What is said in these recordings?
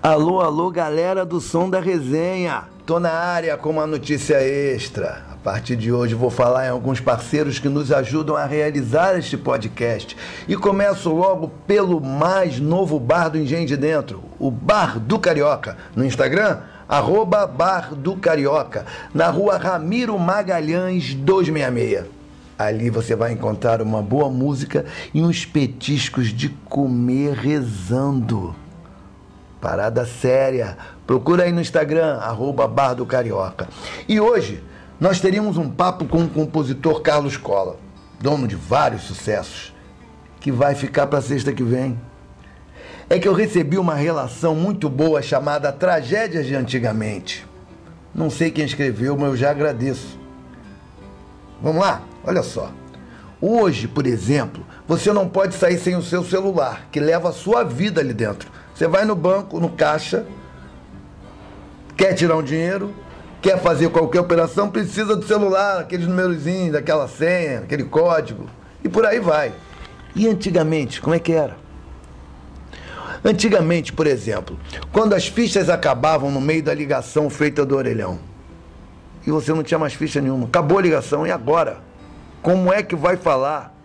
Alô, alô, galera do Som da Resenha. Tô na área com uma notícia extra. A partir de hoje vou falar em alguns parceiros que nos ajudam a realizar este podcast. E começo logo pelo mais novo bar do Engenho de Dentro, o Bar do Carioca. No Instagram, arroba Bar do Carioca, na rua Ramiro Magalhães 266. Ali você vai encontrar uma boa música e uns petiscos de comer rezando. Parada séria. Procura aí no Instagram, arroba Bar do Carioca. E hoje nós teríamos um papo com o compositor Carlos Cola, dono de vários sucessos, que vai ficar para sexta que vem. É que eu recebi uma relação muito boa chamada Tragédias de Antigamente. Não sei quem escreveu, mas eu já agradeço. Vamos lá? Olha só. Hoje, por exemplo, você não pode sair sem o seu celular, que leva a sua vida ali dentro. Você vai no banco, no caixa, quer tirar um dinheiro, quer fazer qualquer operação, precisa do celular, aqueles numerozinhos, daquela senha, aquele código, e por aí vai. E antigamente, como é que era? Antigamente, por exemplo, quando as fichas acabavam no meio da ligação feita do orelhão, e você não tinha mais ficha nenhuma, acabou a ligação, e agora? Como é que vai falar?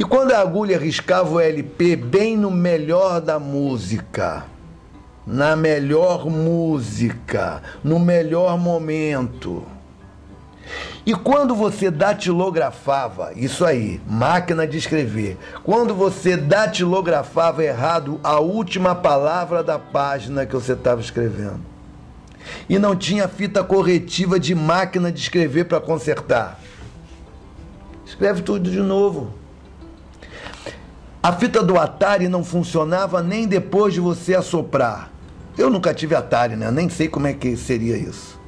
E quando a agulha riscava o LP bem no melhor da música, na melhor música, no melhor momento. E quando você datilografava, isso aí, máquina de escrever, quando você datilografava errado a última palavra da página que você estava escrevendo, e não tinha fita corretiva de máquina de escrever para consertar, escreve tudo de novo. A fita do Atari não funcionava nem depois de você assoprar. Eu nunca tive Atari, né? Nem sei como é que seria isso.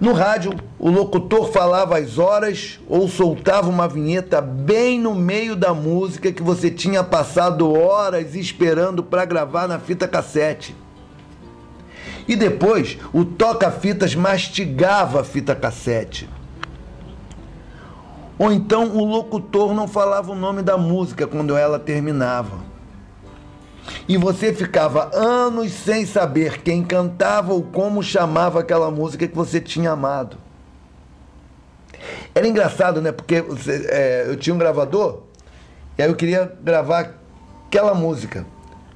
No rádio, o locutor falava as horas ou soltava uma vinheta bem no meio da música que você tinha passado horas esperando para gravar na fita cassete. E depois, o toca-fitas mastigava a fita cassete. Ou então o locutor não falava o nome da música quando ela terminava. E você ficava anos sem saber quem cantava ou como chamava aquela música que você tinha amado. Era engraçado, né? Porque é, eu tinha um gravador e aí eu queria gravar aquela música.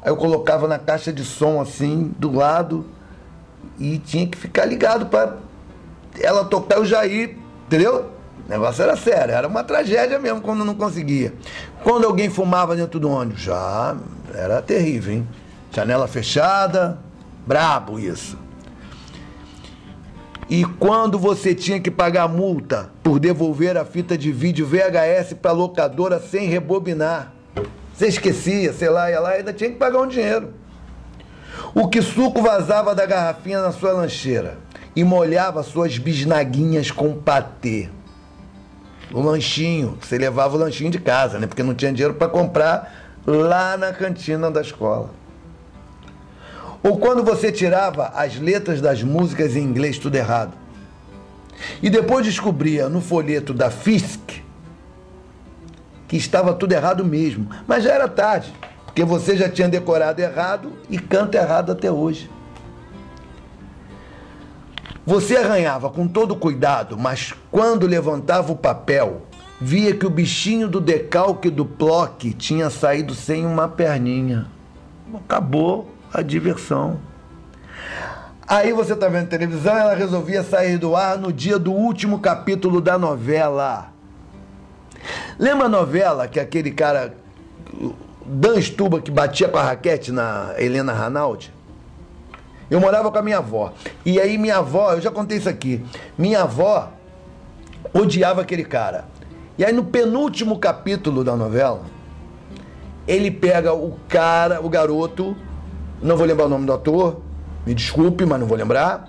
Aí eu colocava na caixa de som assim, do lado, e tinha que ficar ligado para ela tocar o Jair, entendeu? O negócio era sério, era uma tragédia mesmo quando não conseguia. Quando alguém fumava dentro do ônibus, já era terrível, hein? Janela fechada, brabo isso. E quando você tinha que pagar multa por devolver a fita de vídeo VHS para locadora sem rebobinar, você esquecia, sei lá, ia lá e ainda tinha que pagar um dinheiro. O que suco vazava da garrafinha na sua lancheira e molhava suas bisnaguinhas com patê o lanchinho. Você levava o lanchinho de casa, né? Porque não tinha dinheiro para comprar lá na cantina da escola. Ou quando você tirava as letras das músicas em inglês tudo errado. E depois descobria no folheto da FISC que estava tudo errado mesmo. Mas já era tarde, porque você já tinha decorado errado e canta errado até hoje. Você arranhava com todo cuidado, mas quando levantava o papel, via que o bichinho do decalque do ploque tinha saído sem uma perninha. Acabou a diversão. Aí você tá vendo televisão, ela resolvia sair do ar no dia do último capítulo da novela. Lembra a novela que aquele cara, Dan Stuba, que batia com a raquete na Helena Ranaldi? Eu morava com a minha avó. E aí minha avó, eu já contei isso aqui. Minha avó odiava aquele cara. E aí no penúltimo capítulo da novela, ele pega o cara, o garoto, não vou lembrar o nome do ator, me desculpe, mas não vou lembrar,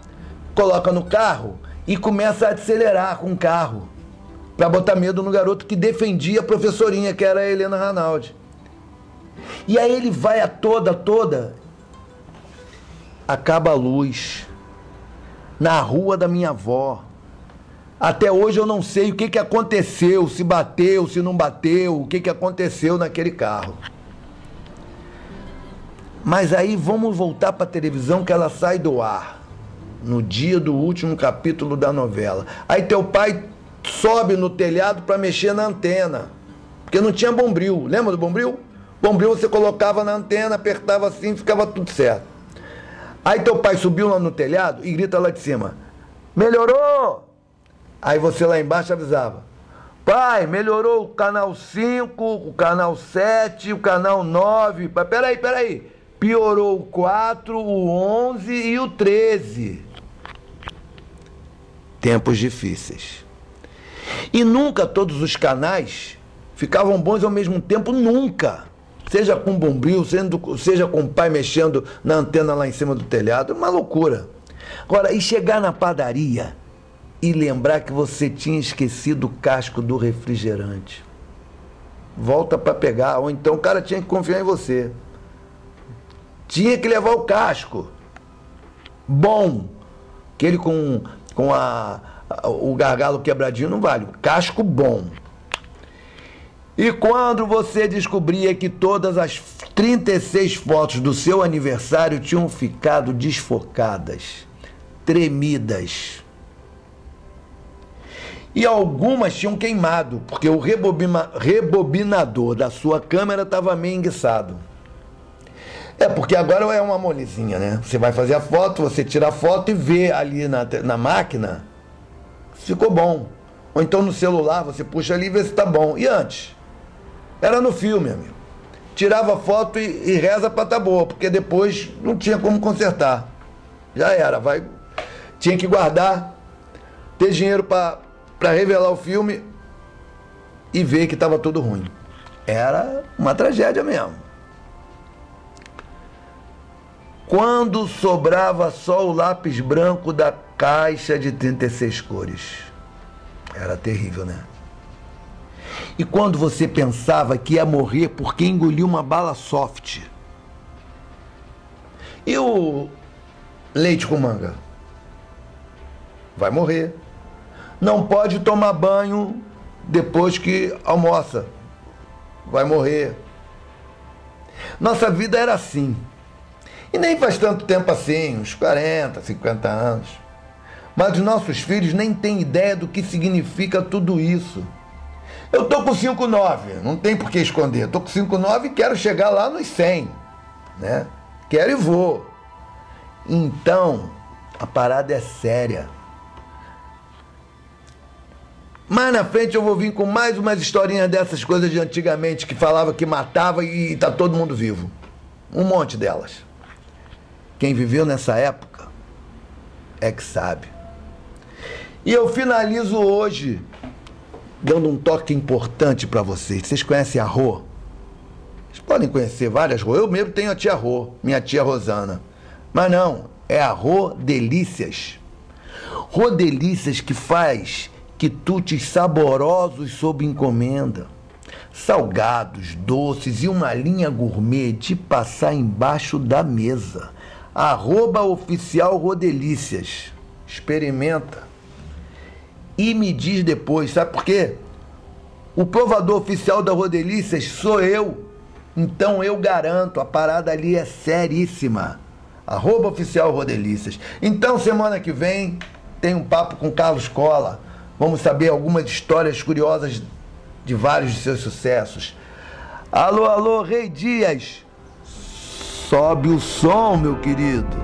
coloca no carro e começa a acelerar com o carro para botar medo no garoto que defendia a professorinha, que era a Helena Ranaldi. E aí ele vai a toda, toda, acaba a luz na rua da minha avó. Até hoje eu não sei o que, que aconteceu, se bateu, se não bateu, o que, que aconteceu naquele carro. Mas aí vamos voltar para a televisão que ela sai do ar. No dia do último capítulo da novela. Aí teu pai sobe no telhado para mexer na antena. Porque não tinha bombril. Lembra do bombril? Bombril você colocava na antena, apertava assim, ficava tudo certo. Aí teu pai subiu lá no telhado e grita lá de cima: Melhorou! Aí você lá embaixo avisava: Pai, melhorou o canal 5, o canal 7, o canal 9. Mas peraí, peraí. Piorou o 4, o 11 e o 13. Tempos difíceis. E nunca todos os canais ficavam bons ao mesmo tempo, nunca. Seja com bombril, seja com o pai mexendo na antena lá em cima do telhado, uma loucura. Agora, e chegar na padaria e lembrar que você tinha esquecido o casco do refrigerante. Volta para pegar, ou então o cara tinha que confiar em você. Tinha que levar o casco. Bom. Aquele com, com a, o gargalo quebradinho não vale. Casco bom. E quando você descobria que todas as 36 fotos do seu aniversário tinham ficado desfocadas, tremidas, e algumas tinham queimado, porque o rebobina, rebobinador da sua câmera estava meio enguiçado. É, porque agora é uma molezinha, né? Você vai fazer a foto, você tira a foto e vê ali na, na máquina ficou bom. Ou então no celular, você puxa ali e vê se está bom. E antes? Era no filme, amigo. Tirava foto e, e reza estar tá boa, porque depois não tinha como consertar. Já era, vai. Tinha que guardar, ter dinheiro para revelar o filme e ver que estava tudo ruim. Era uma tragédia mesmo. Quando sobrava só o lápis branco da caixa de 36 cores. Era terrível, né? E quando você pensava que ia morrer porque engoliu uma bala soft. E o leite com manga? Vai morrer não pode tomar banho depois que almoça. Vai morrer. Nossa vida era assim. E nem faz tanto tempo assim, uns 40, 50 anos. Mas os nossos filhos nem têm ideia do que significa tudo isso. Eu tô com 5,9, não tem por que esconder. Tô com 5,9 e quero chegar lá nos 100, né? Quero e vou. Então, a parada é séria. Mais na frente eu vou vir com mais umas historinhas dessas coisas de antigamente que falava que matava e tá todo mundo vivo. Um monte delas. Quem viveu nessa época é que sabe. E eu finalizo hoje dando um toque importante para vocês. Vocês conhecem a Rô? Vocês podem conhecer várias Rô. Eu mesmo tenho a tia Rô, minha tia Rosana. Mas não, é a Rô Delícias. Rô Delícias que faz quitutes saborosos sob encomenda, salgados, doces e uma linha gourmet de passar embaixo da mesa. Arroba oficial Rodelícias. Experimenta. E me diz depois, sabe por quê? O provador oficial da Rodelícias sou eu. Então eu garanto, a parada ali é seríssima. Arroba oficial Rodelícias. Então semana que vem tem um papo com Carlos Cola Vamos saber algumas histórias curiosas de vários de seus sucessos. Alô, alô, Rei Dias. Sobe o som, meu querido.